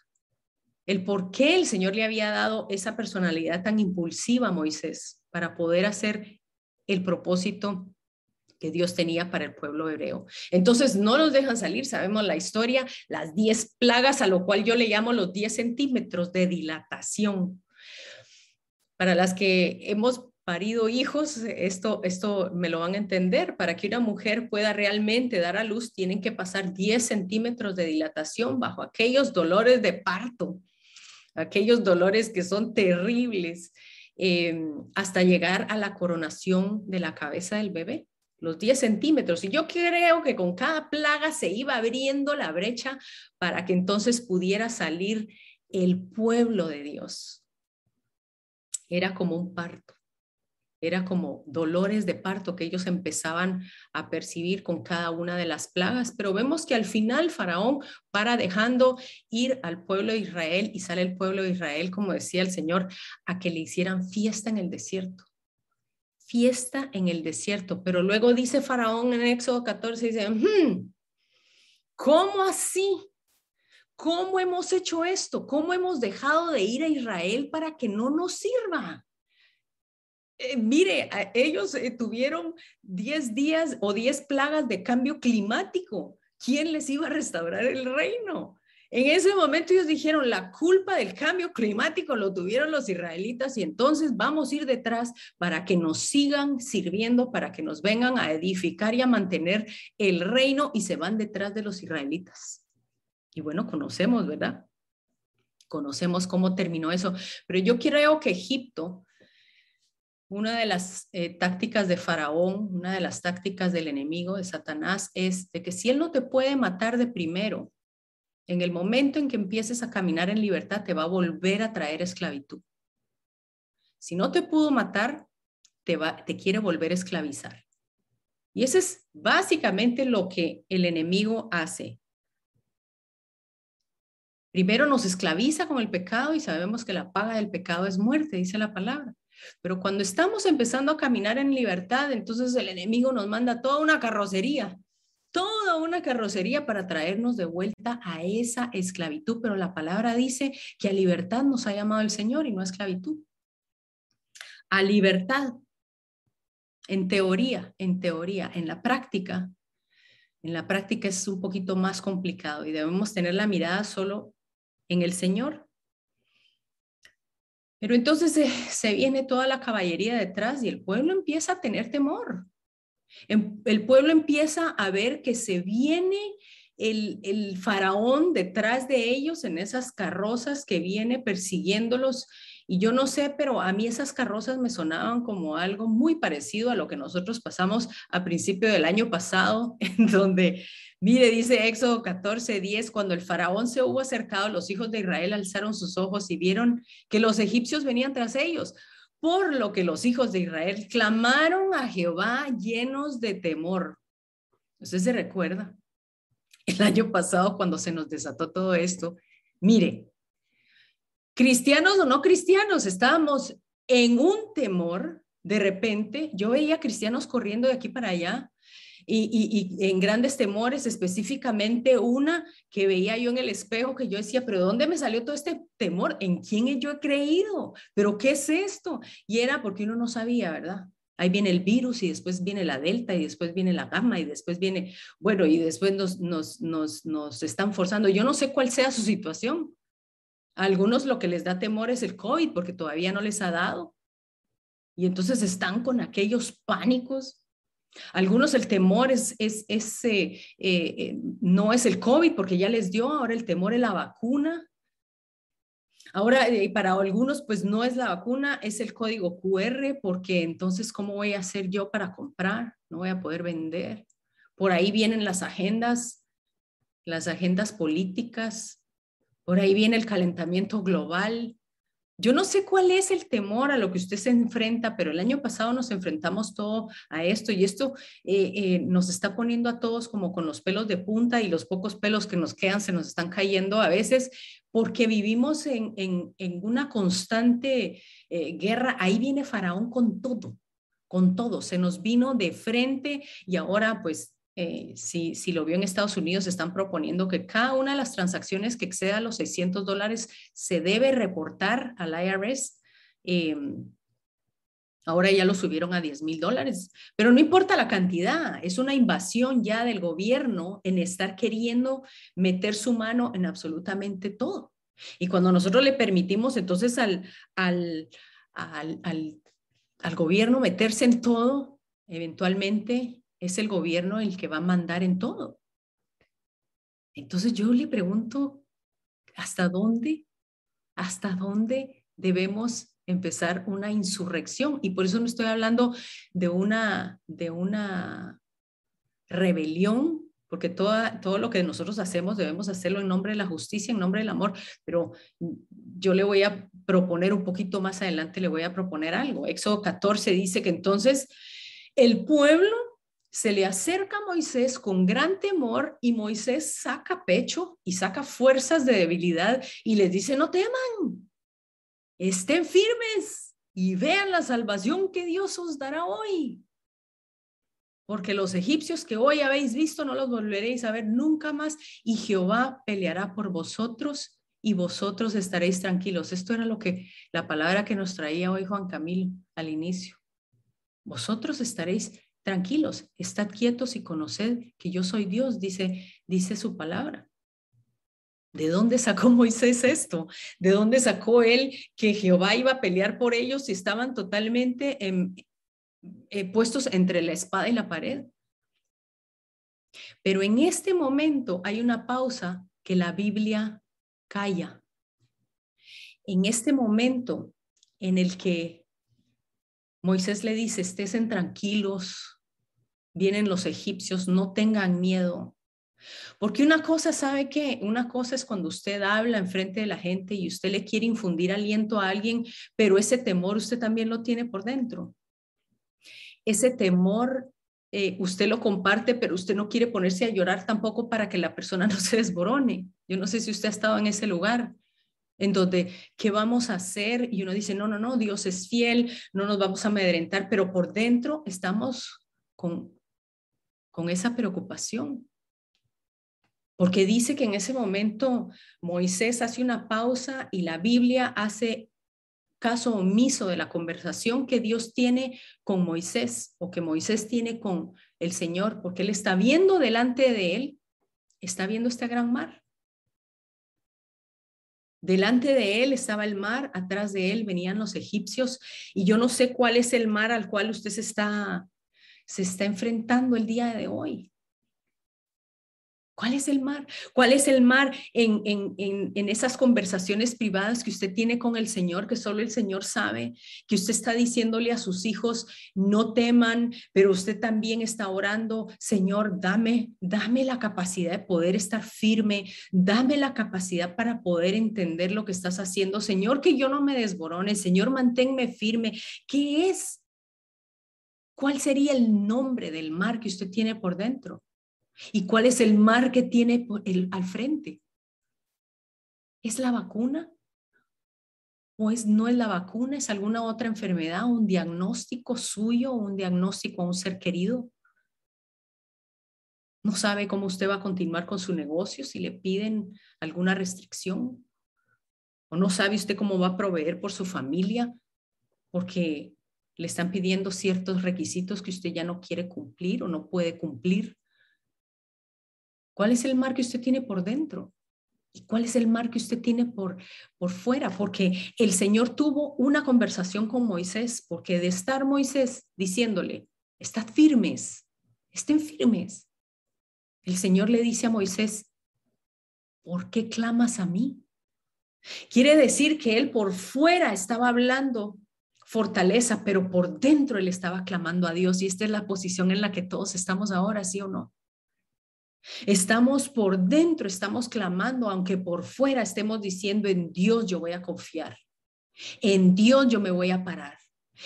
el por qué el Señor le había dado esa personalidad tan impulsiva a Moisés para poder hacer el propósito que Dios tenía para el pueblo hebreo. Entonces no nos dejan salir, sabemos la historia, las 10 plagas, a lo cual yo le llamo los 10 centímetros de dilatación. Para las que hemos parido hijos, esto, esto me lo van a entender, para que una mujer pueda realmente dar a luz, tienen que pasar 10 centímetros de dilatación bajo aquellos dolores de parto, aquellos dolores que son terribles, eh, hasta llegar a la coronación de la cabeza del bebé los 10 centímetros. Y yo creo que con cada plaga se iba abriendo la brecha para que entonces pudiera salir el pueblo de Dios. Era como un parto, era como dolores de parto que ellos empezaban a percibir con cada una de las plagas, pero vemos que al final Faraón para dejando ir al pueblo de Israel y sale el pueblo de Israel, como decía el Señor, a que le hicieran fiesta en el desierto fiesta en el desierto. Pero luego dice Faraón en Éxodo 14, dice, hmm, ¿cómo así? ¿Cómo hemos hecho esto? ¿Cómo hemos dejado de ir a Israel para que no nos sirva? Eh, mire, ellos eh, tuvieron 10 días o 10 plagas de cambio climático. ¿Quién les iba a restaurar el reino? En ese momento ellos dijeron, la culpa del cambio climático lo tuvieron los israelitas y entonces vamos a ir detrás para que nos sigan sirviendo, para que nos vengan a edificar y a mantener el reino y se van detrás de los israelitas. Y bueno, conocemos, ¿verdad? Conocemos cómo terminó eso. Pero yo creo que Egipto, una de las eh, tácticas de Faraón, una de las tácticas del enemigo de Satanás es de que si él no te puede matar de primero, en el momento en que empieces a caminar en libertad, te va a volver a traer esclavitud. Si no te pudo matar, te, va, te quiere volver a esclavizar. Y eso es básicamente lo que el enemigo hace. Primero nos esclaviza con el pecado y sabemos que la paga del pecado es muerte, dice la palabra. Pero cuando estamos empezando a caminar en libertad, entonces el enemigo nos manda toda una carrocería toda una carrocería para traernos de vuelta a esa esclavitud, pero la palabra dice que a libertad nos ha llamado el Señor y no a esclavitud. A libertad, en teoría, en teoría, en la práctica, en la práctica es un poquito más complicado y debemos tener la mirada solo en el Señor. Pero entonces se, se viene toda la caballería detrás y el pueblo empieza a tener temor. Em, el pueblo empieza a ver que se viene el, faraón detrás de ellos en esas carrozas que viene persiguiéndolos. Y yo no sé, pero a mí esas carrozas me sonaban como algo muy parecido a lo que nosotros pasamos a principio del año pasado, (laughs) en donde, mire, dice Éxodo 14, 10, cuando el faraón se hubo acercado, los hijos de Israel alzaron sus ojos y vieron que los egipcios venían tras ellos por lo que los hijos de Israel clamaron a Jehová llenos de temor. Usted se recuerda, el año pasado cuando se nos desató todo esto, mire, cristianos o no cristianos, estábamos en un temor, de repente yo veía cristianos corriendo de aquí para allá, y, en grandes temores, específicamente una que veía yo en el espejo, que yo decía, pero ¿dónde me salió todo este temor? ¿En quién yo he creído? ¿Pero qué es esto? Y era porque uno no sabía, ¿verdad? Ahí viene el virus y después viene la delta y después viene la gamma y después viene, bueno, y después nos, nos, nos, nos están forzando. Yo no sé cuál sea su situación. A algunos lo que les da temor es el COVID porque todavía no les ha dado. Y entonces están con aquellos pánicos algunos el temor es, es, eh, eh, no es el COVID porque ya les dio, ahora el temor es la vacuna. Ahora, eh, para algunos, pues no es la vacuna, es el código QR, porque entonces, ¿cómo voy a hacer yo para comprar? No voy a poder vender. Por ahí vienen las agendas, las agendas políticas, por ahí viene el calentamiento global, yo no sé cuál es el temor a lo que usted se enfrenta, pero el año pasado nos enfrentamos todo a esto y esto eh, eh, nos está poniendo a todos como con los pelos de punta y los pocos pelos que nos quedan se nos están cayendo a veces porque vivimos en, una constante eh, guerra. Ahí viene Faraón con todo. con todo, se nos vino de frente y ahora pues eh, si, si, lo vio en Estados Unidos, están proponiendo que cada una de las transacciones que exceda los 600 dólares se debe reportar al IRS. Em, ahora ya lo subieron a 10 mil dólares, pero no importa la cantidad, es una invasión ya del gobierno en estar queriendo meter su mano en absolutamente todo. Y cuando nosotros le permitimos entonces al, al, al, al, al gobierno meterse en todo, eventualmente es el gobierno el que va a mandar en todo. Entonces yo le pregunto, ¿hasta dónde? ¿Hasta dónde debemos empezar una insurrección? Y por eso no estoy hablando de una, de una rebelión, porque toda, todo lo que nosotros hacemos debemos hacerlo en nombre de la justicia, en nombre del amor, pero yo le voy a proponer un poquito más adelante, le voy a proponer algo. Éxodo 14 dice que entonces el pueblo se le acerca a Moisés con gran temor y Moisés saca pecho y saca fuerzas de debilidad y les dice, no teman, estén firmes y vean la salvación que Dios os dará hoy. Porque los egipcios que hoy habéis visto no los volveréis a ver nunca más y Jehová peleará por vosotros y vosotros estaréis tranquilos. Esto era lo que la palabra que nos traía hoy Juan Camilo al inicio. Vosotros estaréis tranquilos, estad quietos y conoced que yo soy Dios, dice, dice su palabra. ¿De dónde sacó (laughs) Moisés esto? ¿De dónde sacó él que Jehová iba a pelear por ellos y estaban totalmente eh, puestos entre la espada y la pared? Pero en este momento hay una pausa que la Biblia calla. En este momento en el que Moisés le dice, estén tranquilos, vienen los egipcios, no tengan miedo. Porque una cosa, ¿sabe qué? Una cosa es cuando usted habla en frente de la gente y usted le quiere infundir aliento a alguien, pero ese temor usted también lo tiene por dentro. Ese temor eh, usted lo comparte, pero usted no quiere ponerse a llorar tampoco para que la persona (laughs) no se desborone. Yo no sé si usted ha estado en ese lugar en donde, ¿qué vamos a hacer? Y uno dice, no, no, no, Dios es fiel, no nos vamos a amedrentar, pero por dentro estamos con con esa preocupación. Porque dice que en ese momento Moisés hace una pausa y la Biblia hace caso omiso de la conversación que Dios tiene con Moisés o que Moisés tiene con el Señor, porque él está viendo delante de él, está viendo este gran mar. Delante de él estaba el mar, atrás de él venían los egipcios y yo no sé cuál es el mar al cual usted se está se está enfrentando el día de hoy. ¿Cuál es el mar? ¿Cuál es el mar en, en, esas conversaciones privadas que usted tiene con el Señor, que solo el Señor sabe, que usted está diciéndole a sus hijos, no teman, pero usted también está orando, Señor, dame, dame la capacidad de poder estar firme, dame la capacidad para poder entender lo que estás haciendo, Señor, que yo no me desborone, Señor, manténme firme. ¿Qué es ¿Cuál sería el nombre del mar que usted tiene por dentro? ¿Y cuál es el mar que tiene el, al frente? ¿Es la vacuna? ¿O es, no es la vacuna? ¿Es alguna otra enfermedad? ¿Un diagnóstico suyo? ¿Un diagnóstico a un ser querido? ¿No sabe cómo usted va a continuar con su negocio si le piden alguna restricción? ¿O no sabe usted cómo va a proveer por su familia? Porque le están pidiendo ciertos requisitos que usted ya no quiere cumplir o no puede cumplir. ¿Cuál es el mar que usted tiene por dentro? ¿Y cuál es el mar que usted tiene por, por fuera? Porque el Señor tuvo una conversación con Moisés, porque de estar Moisés diciéndole, estad firmes, estén firmes. El Señor le dice a Moisés, ¿por qué clamas a mí? Quiere decir que él por fuera estaba hablando fortaleza, pero por dentro él estaba clamando a Dios y esta es la posición en la que todos estamos ahora, ¿sí o no? Estamos por dentro, estamos clamando, aunque por fuera estemos diciendo, en Dios yo voy a confiar, en Dios yo me voy a parar.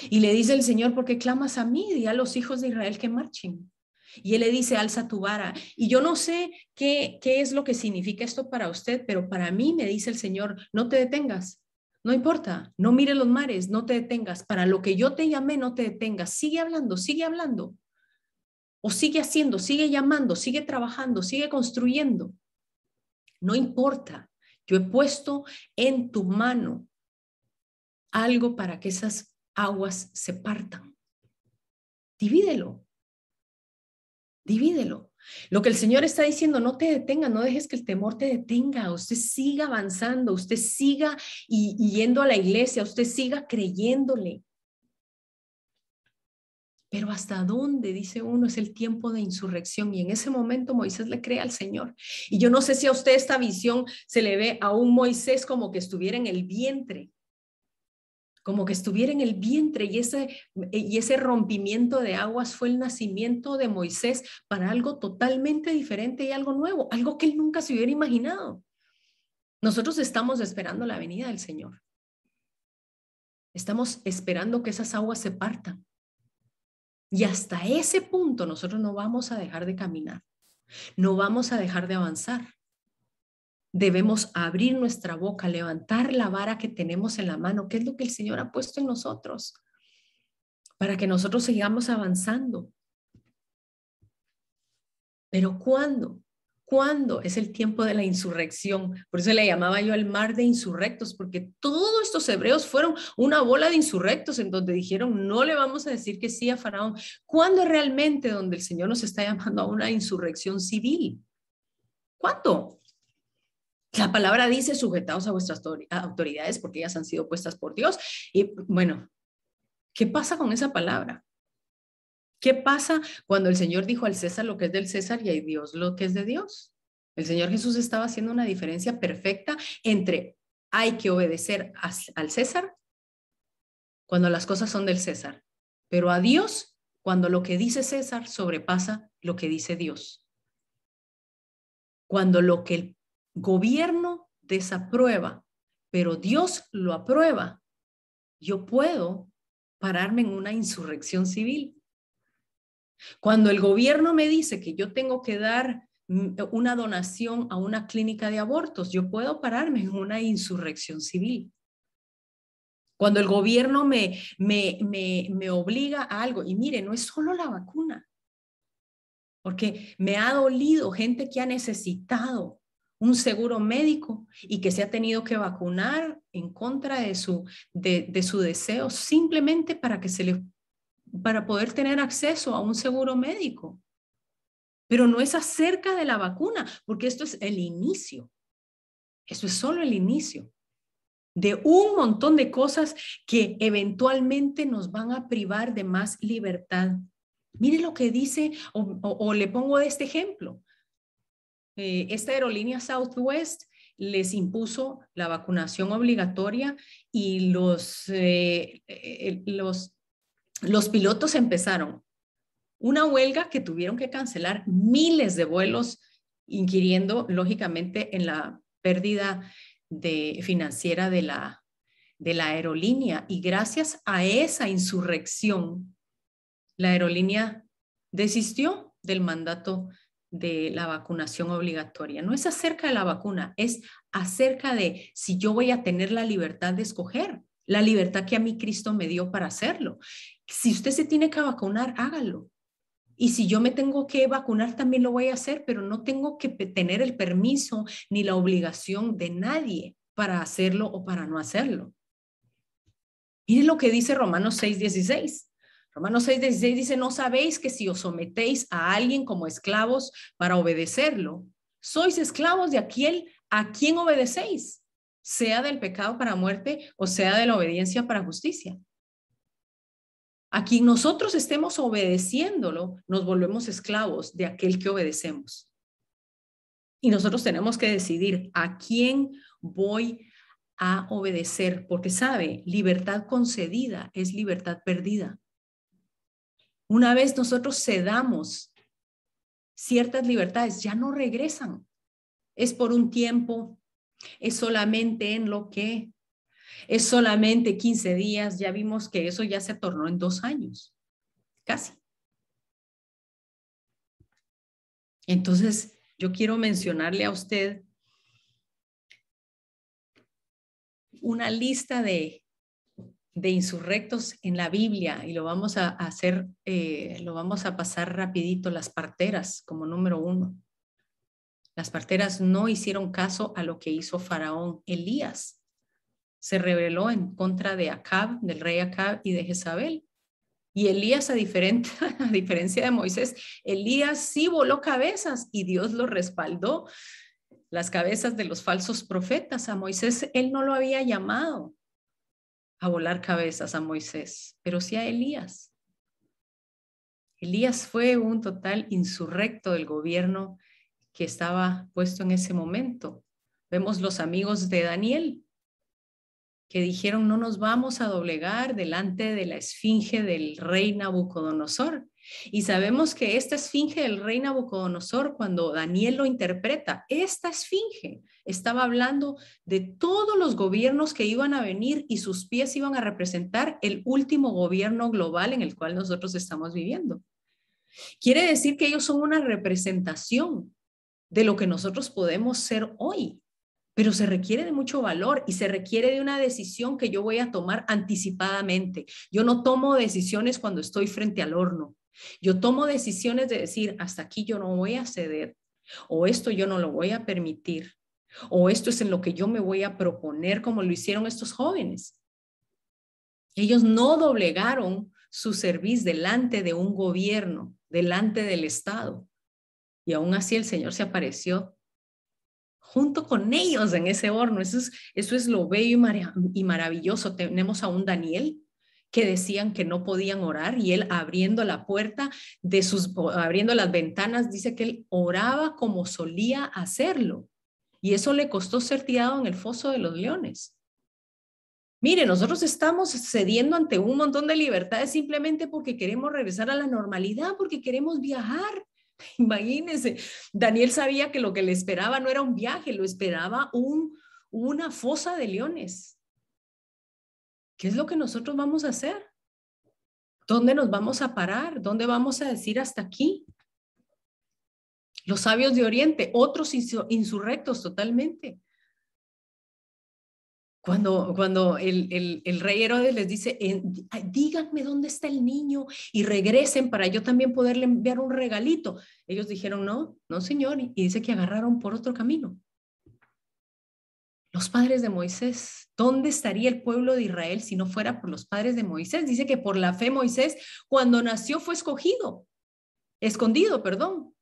Y le dice el Señor, ¿por qué clamas a mí? Y a los hijos de Israel que marchen. Y él le dice, alza tu vara. Y yo no sé qué, qué es lo que significa esto para usted, pero para mí me dice el Señor, no te detengas, No importa, no mire los mares, no te detengas. Para lo que yo te llamé, no te detengas. Sigue hablando, sigue hablando. O sigue haciendo, sigue llamando, sigue trabajando, sigue construyendo. No importa. Yo he puesto en tu mano algo para que esas aguas se partan. Divídelo. Divídelo. Lo que el Señor está diciendo, no te detenga, no dejes que el temor te detenga, usted siga avanzando, usted siga y, yendo a la iglesia, usted siga creyéndole. Pero hasta dónde, dice uno, es el tiempo de insurrección. Y en ese momento Moisés le cree al Señor. Y yo no sé si a usted esta visión se le ve a un Moisés como que estuviera en el vientre como que estuviera en el vientre y ese, y ese rompimiento de aguas fue el nacimiento de Moisés para algo totalmente diferente y algo nuevo, algo que él nunca se hubiera imaginado. Nosotros estamos esperando la venida del Señor. Estamos esperando que esas aguas se partan. Y hasta ese punto nosotros no vamos a dejar de caminar, no vamos a dejar de avanzar debemos abrir nuestra boca, levantar la vara que tenemos en la mano, que es lo que el Señor ha puesto en nosotros, para que nosotros sigamos avanzando. Pero ¿cuándo? ¿Cuándo es el tiempo de la insurrección? Por eso le llamaba yo el mar de insurrectos, porque todos estos hebreos fueron una bola de insurrectos en donde dijeron, no le vamos a decir que sí a Faraón. ¿Cuándo realmente donde el Señor nos está llamando a una insurrección civil? ¿Cuándo? La palabra dice sujetados a vuestras autoridades porque ellas han sido puestas por Dios. Y bueno, ¿qué pasa con esa palabra? ¿Qué pasa cuando el Señor dijo al César lo que es del César y a Dios lo que es de Dios? El Señor Jesús estaba haciendo una diferencia perfecta entre hay que obedecer al César cuando las cosas son del César, pero a Dios cuando lo que dice César sobrepasa lo que dice Dios. Cuando lo que el gobierno desaprueba, pero Dios lo aprueba, yo puedo pararme en una insurrección civil. Cuando el gobierno me dice que yo tengo que dar una donación a una clínica de abortos, yo puedo pararme en una insurrección civil. Cuando el gobierno me, me, me obliga a algo, y mire, no es solo la vacuna, porque me ha dolido gente que ha necesitado un seguro médico y que se ha tenido que vacunar en contra de su, de, su deseo simplemente para que se le para poder tener acceso a un seguro médico. Pero no es acerca de la vacuna, porque esto es el inicio. Esto es solo el inicio de un montón de cosas que eventualmente nos van a privar de más libertad. Mire lo que dice, o, o le pongo este ejemplo. Eh, esta aerolínea Southwest les impuso la vacunación obligatoria y los, eh, eh, los, los pilotos empezaron una huelga que tuvieron que cancelar miles de vuelos, inquiriendo lógicamente en la pérdida financiera de la, de la aerolínea. Y gracias a esa insurrección, la aerolínea desistió del mandato de la vacunación obligatoria. No es acerca de la vacuna, es acerca de si yo voy a tener la libertad de escoger, la libertad que a mí Cristo me dio para hacerlo. Si usted se tiene que vacunar, hágalo. Y si yo me tengo que vacunar, también lo voy a hacer, pero no tengo que tener el permiso ni la obligación de nadie para hacerlo o para no hacerlo. Miren lo que dice Romanos 6:16. Romanos 6, 16 dice, no sabéis que si os sometéis a alguien como esclavos para obedecerlo, sois esclavos de aquel a quien obedecéis, sea del pecado para muerte o sea de la obediencia para justicia. A quien nosotros estemos obedeciéndolo, nos volvemos esclavos de aquel que obedecemos. Y nosotros tenemos que decidir a quién voy a obedecer, porque sabe, libertad concedida es libertad perdida. Una vez nosotros cedamos ciertas libertades, ya no regresan. Es por un tiempo, es solamente en lo que, es solamente 15 días, ya vimos que eso ya se tornó en dos años, casi. Entonces, yo quiero mencionarle a usted una lista de, de insurrectos en la Biblia y lo vamos a hacer, eh, lo vamos a pasar rapidito, las parteras como número uno. Las parteras no hicieron caso a lo que hizo Faraón. Elías se rebeló en contra de Acab, del rey Acab y de Jezabel. Y Elías, a, diferente, (laughs) a diferencia de Moisés, Elías sí voló cabezas y Dios lo respaldó. Las cabezas de los falsos profetas. A Moisés él no lo había llamado a volar cabezas a Moisés, pero sí a Elías. Elías fue un total insurrecto del gobierno que estaba puesto en ese momento. Vemos los amigos de Daniel que dijeron no nos vamos a doblegar delante de la esfinge del rey Nabucodonosor. Y sabemos que esta esfinge del rey Nabucodonosor, cuando Daniel lo interpreta, esta esfinge estaba hablando de todos los gobiernos que iban a venir y sus pies iban a representar el último gobierno global en el cual nosotros estamos viviendo. Quiere decir que ellos son una representación de lo que nosotros podemos ser hoy, pero se requiere de mucho valor y se requiere de una decisión que yo voy a tomar anticipadamente. Yo no tomo decisiones cuando estoy frente al horno. Yo tomo decisiones de decir, hasta aquí yo no voy a ceder, o esto yo no lo voy a permitir, o esto es en lo que yo me voy a proponer como lo hicieron estos jóvenes. Ellos no doblegaron su servicio delante de un gobierno, delante del Estado. Y aún así el Señor se apareció junto con ellos en ese horno. Eso es, eso es lo bello y, maravilloso. Tenemos a un Daniel que decían que no podían orar y él abriendo la puerta de sus, abriendo las ventanas, dice que él oraba como solía hacerlo. Y eso le costó ser tirado en el foso de los leones. Mire, nosotros estamos cediendo ante un montón de libertades simplemente porque queremos regresar a la normalidad, porque queremos viajar, (laughs) Imagínense, Daniel sabía que lo que le esperaba no era un viaje, lo esperaba un, una fosa de leones. ¿Qué es lo que nosotros vamos a hacer? ¿Dónde nos vamos a parar? ¿Dónde vamos a decir hasta aquí? Los sabios de Oriente, otros insurrectos totalmente. Cuando, cuando el, el, rey Herodes les dice, díganme dónde está el niño y regresen para yo también poderle enviar un regalito. Ellos dijeron, no, no, señor, y dice que agarraron por otro camino. Los padres de Moisés, ¿dónde estaría el pueblo de Israel si no fuera por los padres de Moisés? Dice que por la fe Moisés, cuando nació, fue escogido, escondido, perdón,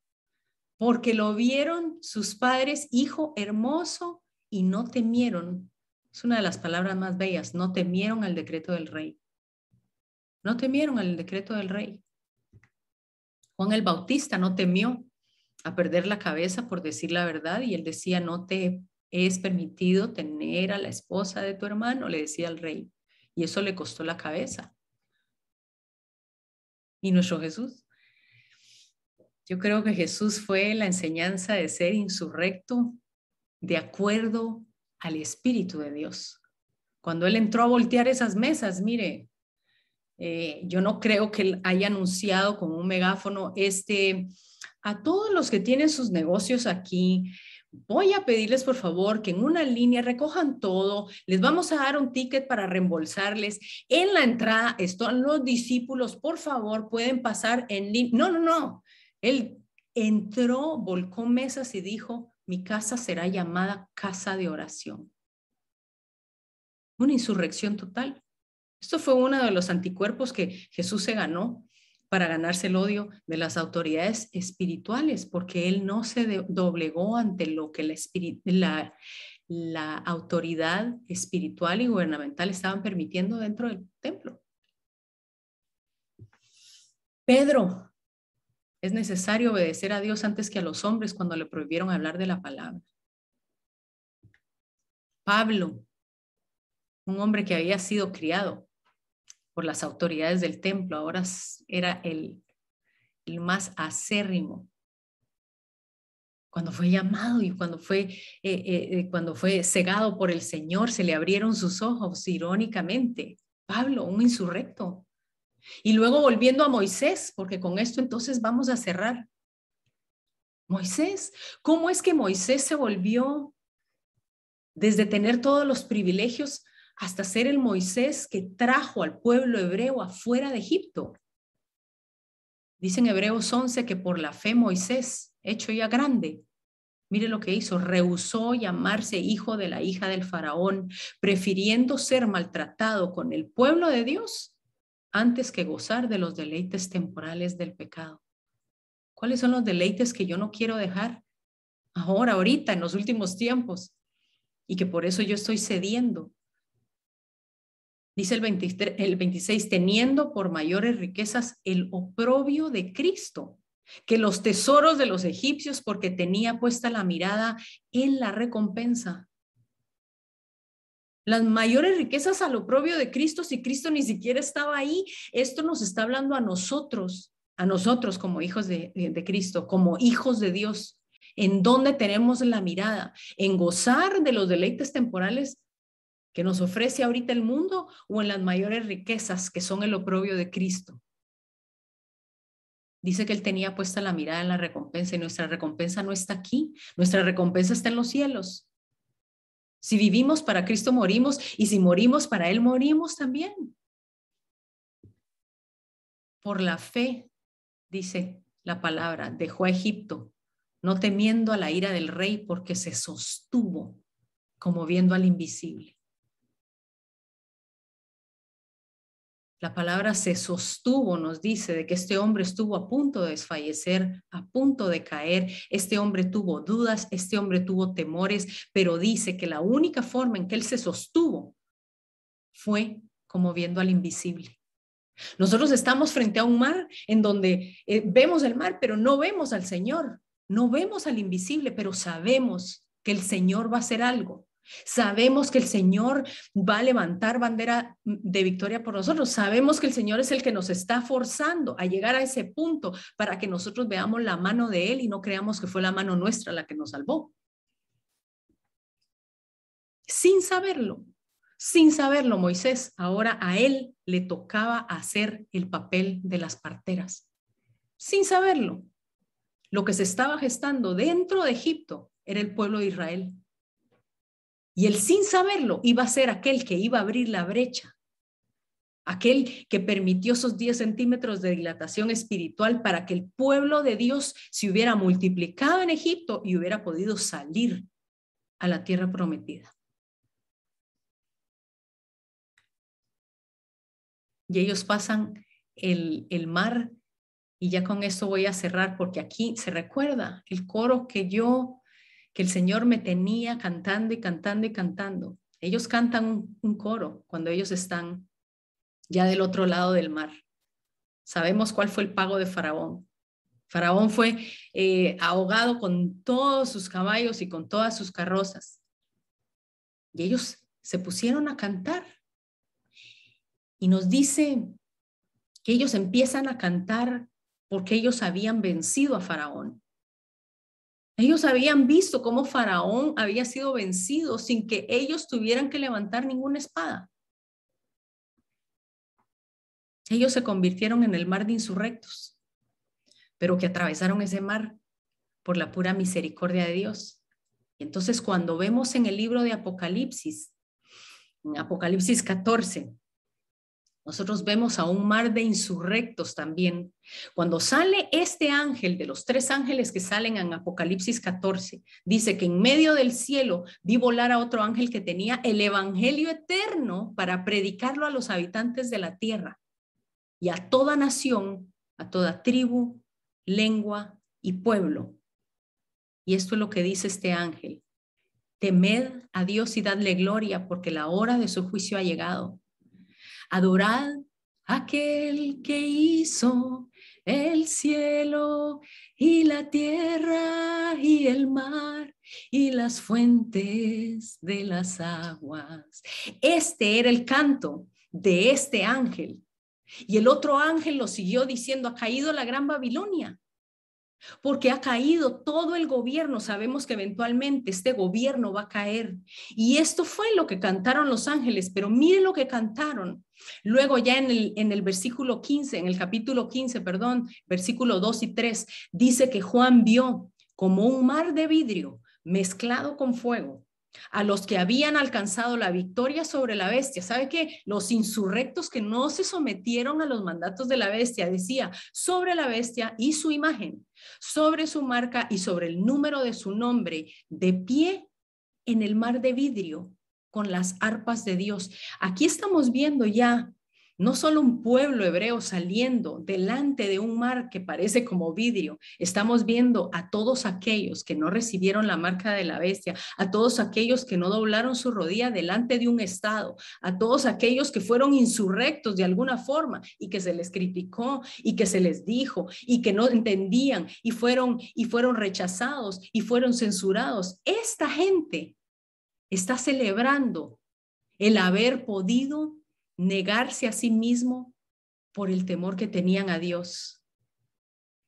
porque lo vieron sus padres, hijo hermoso, y no temieron es una de las palabras más bellas. No temieron al decreto del rey. No temieron al decreto del rey. Juan el Bautista no temió a perder la cabeza por decir la verdad y él decía, no te es permitido tener a la esposa de tu hermano, le decía al rey. Y eso le costó la cabeza. ¿Y nuestro Jesús? Yo creo que Jesús fue la enseñanza de ser insurrecto de acuerdo al Espíritu de Dios. Cuando Él entró a voltear esas mesas, mire, eh, yo no creo que Él haya anunciado con un megáfono, este, a todos los que tienen sus negocios aquí, voy a pedirles por favor que en una línea recojan todo, les vamos a dar un ticket para reembolsarles. En la entrada están los discípulos, por favor, pueden pasar en línea. No, no, no. Él entró, volcó mesas y dijo, mi casa será llamada casa de oración. Una insurrección total. Esto fue uno de los anticuerpos que Jesús se ganó para ganarse el odio de las autoridades espirituales, porque él no se doblegó ante lo que la, autoridad espiritual y gubernamental estaban permitiendo dentro del templo. Pedro es necesario obedecer a Dios antes que a los hombres cuando le prohibieron hablar de la palabra. Pablo, un hombre que había sido criado por las autoridades del templo, ahora era el, más acérrimo. Cuando fue llamado y cuando fue, eh, eh, eh, cuando fue cegado por el Señor, se le abrieron sus ojos irónicamente. Pablo, un insurrecto, y luego volviendo a Moisés, porque con esto entonces vamos a cerrar. Moisés, ¿cómo es que Moisés se volvió desde tener todos los privilegios hasta ser el Moisés que trajo al pueblo hebreo afuera de Egipto. Dice en Hebreos 11 que por la fe Moisés, hecho ya grande, mire lo que hizo, rehusó llamarse hijo de la hija del faraón, prefiriendo ser maltratado con el pueblo de Dios antes que gozar de los deleites temporales del pecado. ¿Cuáles son los deleites que yo no quiero dejar ahora, ahorita, en los últimos tiempos? Y que por eso yo estoy cediendo Dice el, 23, el 26, teniendo por mayores riquezas el oprobio de Cristo que los tesoros de los egipcios porque tenía puesta la mirada en la recompensa. Las mayores riquezas al oprobio de Cristo, si Cristo ni siquiera estaba ahí, esto nos está hablando a nosotros, a nosotros como hijos de, de Cristo, como hijos de Dios. ¿En dónde tenemos la mirada? ¿En gozar de los deleites temporales que nos ofrece ahorita el mundo o en las mayores riquezas que son el oprobio de Cristo. Dice que él tenía puesta la mirada en la recompensa y nuestra recompensa no está aquí, nuestra recompensa está en los cielos. Si vivimos para Cristo morimos y si morimos para Él morimos también. Por la fe, dice la palabra, dejó a Egipto, no temiendo a la ira del rey porque se sostuvo como viendo al invisible. La palabra se sostuvo, nos dice, de que este hombre estuvo a punto de desfallecer, a punto de caer. Este hombre tuvo dudas, este hombre tuvo temores, pero dice que la única forma en que él se sostuvo fue como viendo al invisible. Nosotros estamos frente a un mar en donde eh, vemos el mar, pero no vemos al Señor, no vemos al invisible, pero sabemos que el Señor va a hacer algo. Sabemos que el Señor va a levantar bandera de victoria por nosotros. Sabemos que el Señor es el que nos está forzando a llegar a ese punto para que nosotros veamos la mano de Él y no creamos que fue la mano nuestra la que nos salvó. Sin saberlo, sin saberlo, Moisés, ahora a él le tocaba hacer el papel de las parteras. Sin saberlo, lo que se estaba gestando dentro de Egipto era el pueblo de Israel. Y él sin saberlo iba a ser aquel que iba a abrir la brecha, aquel que permitió esos 10 centímetros de dilatación espiritual para que el pueblo de Dios se hubiera multiplicado en Egipto y hubiera podido salir a la tierra prometida. Y ellos pasan el, el mar y ya con esto voy a cerrar porque aquí se recuerda el coro que yo que el Señor me tenía cantando y cantando y cantando. Ellos cantan un, coro cuando ellos están ya del otro lado del mar. Sabemos cuál fue el pago de Faraón. Faraón fue eh, ahogado con todos sus caballos y con todas sus carrozas. Y ellos se pusieron a cantar. Y nos dice que ellos empiezan a cantar porque ellos habían vencido a Faraón. Ellos habían visto cómo Faraón había sido vencido sin que ellos tuvieran que levantar ninguna espada. Ellos se convirtieron en el mar de insurrectos, pero que atravesaron ese mar por la pura misericordia de Dios. Y entonces cuando vemos en el libro de Apocalipsis, en Apocalipsis 14, nosotros vemos a un mar de insurrectos también. Cuando sale este ángel, de los tres ángeles que salen en Apocalipsis 14, dice que en medio del cielo vi volar a otro ángel que tenía el evangelio eterno para predicarlo a los habitantes de la tierra y a toda nación, a toda tribu, lengua y pueblo. Y esto es lo que dice este ángel. Temed a Dios y dadle gloria porque la hora de su juicio ha llegado Adorad aquel que hizo el cielo y la tierra y el mar y las fuentes de las aguas. Este era el canto de este ángel. Y el otro ángel lo siguió diciendo, ha caído la gran Babilonia porque ha caído todo el gobierno. Sabemos que eventualmente este gobierno va a caer. Y esto fue lo que cantaron los ángeles, pero miren lo que cantaron. Luego ya en el, en el versículo 15, en el capítulo 15, perdón, versículo 2 y 3, dice que Juan vio como un mar de vidrio mezclado con fuego a los que habían alcanzado la victoria sobre la bestia. ¿Sabe qué? Los insurrectos que no se sometieron a los mandatos de la bestia, decía, sobre la bestia y su imagen, sobre su marca y sobre el número de su nombre, de pie en el mar de vidrio con las arpas de Dios. Aquí estamos viendo ya no solo un pueblo hebreo saliendo delante de un mar que parece como vidrio, estamos viendo a todos aquellos que no recibieron la marca de la bestia, a todos aquellos que no doblaron su rodilla delante de un estado, a todos aquellos que fueron insurrectos de alguna forma y que se les criticó y que se les dijo y que no entendían y fueron y fueron rechazados y fueron censurados. Esta gente está celebrando el haber podido negarse a sí mismo por el temor que tenían a Dios.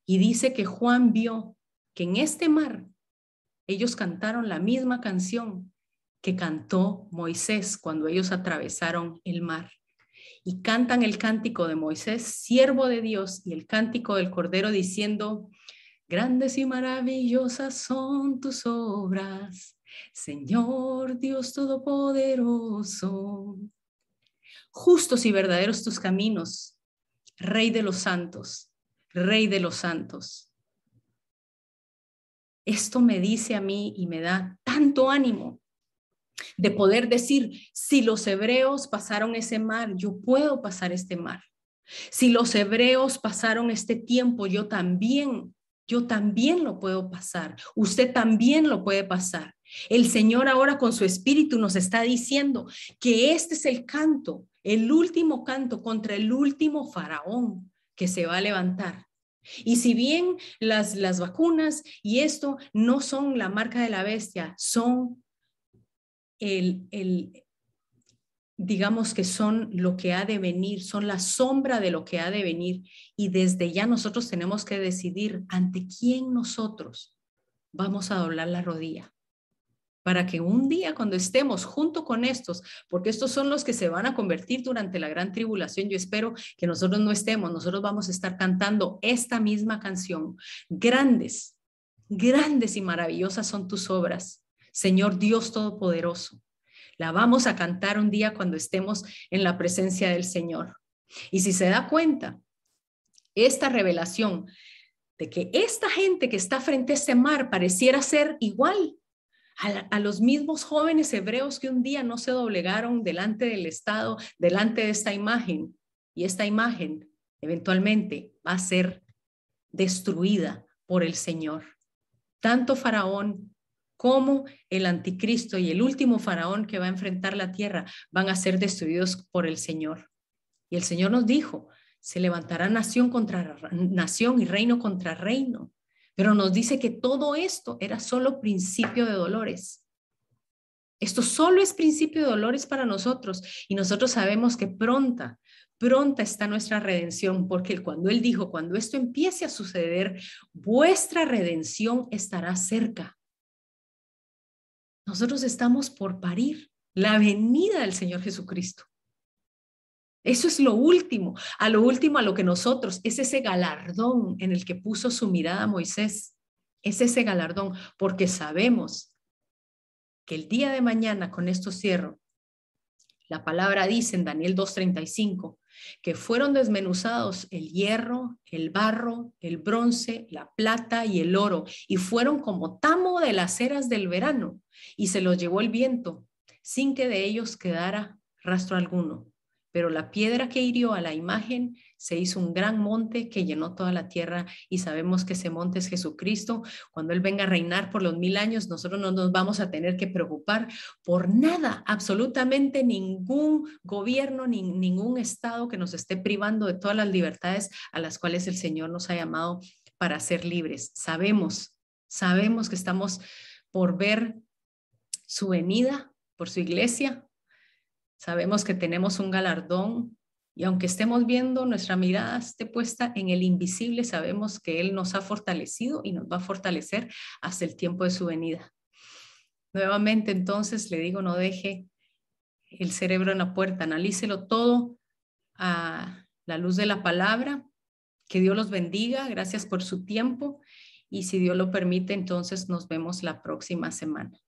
Y dice que Juan vio que en este mar ellos cantaron la misma canción que cantó Moisés cuando ellos atravesaron el mar. Y cantan el cántico de Moisés, siervo de Dios, y el cántico del Cordero diciendo, grandes y maravillosas son tus obras, Señor Dios Todopoderoso justos y verdaderos tus caminos, Rey de los santos, Rey de los santos. Esto me dice a mí y me da tanto ánimo de poder decir, si los hebreos pasaron ese mar, yo puedo pasar este mar. Si los hebreos pasaron este tiempo, yo también, yo también lo puedo pasar. Usted también lo puede pasar. El Señor ahora con su espíritu nos está diciendo que este es el canto el último canto contra el último faraón que se va a levantar. Y si bien las, las vacunas y esto no son la marca de la bestia, son el, el, digamos que son lo que ha de venir, son la sombra de lo que ha de venir. Y desde ya nosotros tenemos que decidir ante quién nosotros vamos a doblar la rodilla para que un día cuando estemos junto con estos, porque estos son los que se van a convertir durante la gran tribulación, yo espero que nosotros no estemos, nosotros vamos a estar cantando esta misma canción. Grandes, grandes y maravillosas son tus obras, Señor Dios Todopoderoso. La vamos a cantar un día cuando estemos en la presencia del Señor. Y si se da cuenta, esta revelación de que esta gente que está frente a ese mar pareciera ser igual a, los mismos jóvenes hebreos que un día no se doblegaron delante del Estado, delante de esta imagen. Y esta imagen eventualmente va a ser destruida por el Señor. Tanto Faraón como el anticristo y el último faraón que va a enfrentar la tierra van a ser destruidos por el Señor. Y el Señor nos dijo, se levantará nación contra nación y reino contra reino. Pero nos dice que todo esto era solo principio de dolores. Esto solo es principio de dolores para nosotros y nosotros sabemos que pronta, pronta está nuestra redención, porque cuando Él dijo, cuando esto empiece a suceder, vuestra redención estará cerca. Nosotros estamos por parir la venida del Señor Jesucristo. Eso es lo último, a lo último a lo que nosotros, es ese galardón en el que puso su mirada Moisés, es ese galardón, porque sabemos que el día de mañana, con esto cierro, la palabra dice en Daniel 2.35, que fueron desmenuzados el hierro, el barro, el bronce, la plata y el oro, y fueron como tamo de las eras del verano, y se los llevó el viento, sin que de ellos quedara rastro alguno pero la piedra que hirió a la imagen se hizo un gran monte que llenó toda la tierra y sabemos que ese monte es Jesucristo. Cuando Él venga a reinar por los mil años, nosotros no nos vamos a tener que preocupar por nada, absolutamente ningún gobierno, ni ningún estado que nos esté privando de todas las libertades a las cuales el Señor nos ha llamado para ser libres. Sabemos, sabemos que estamos por ver su venida por su iglesia, Sabemos que tenemos un galardón y aunque estemos viendo nuestra mirada esté puesta en el invisible, sabemos que Él nos ha fortalecido y nos va a fortalecer hasta el tiempo de su venida. Nuevamente, entonces, le digo, no deje el cerebro en la puerta, analícelo todo a la luz de la palabra. Que Dios los bendiga, gracias por su tiempo y si Dios lo permite, entonces nos vemos la próxima semana.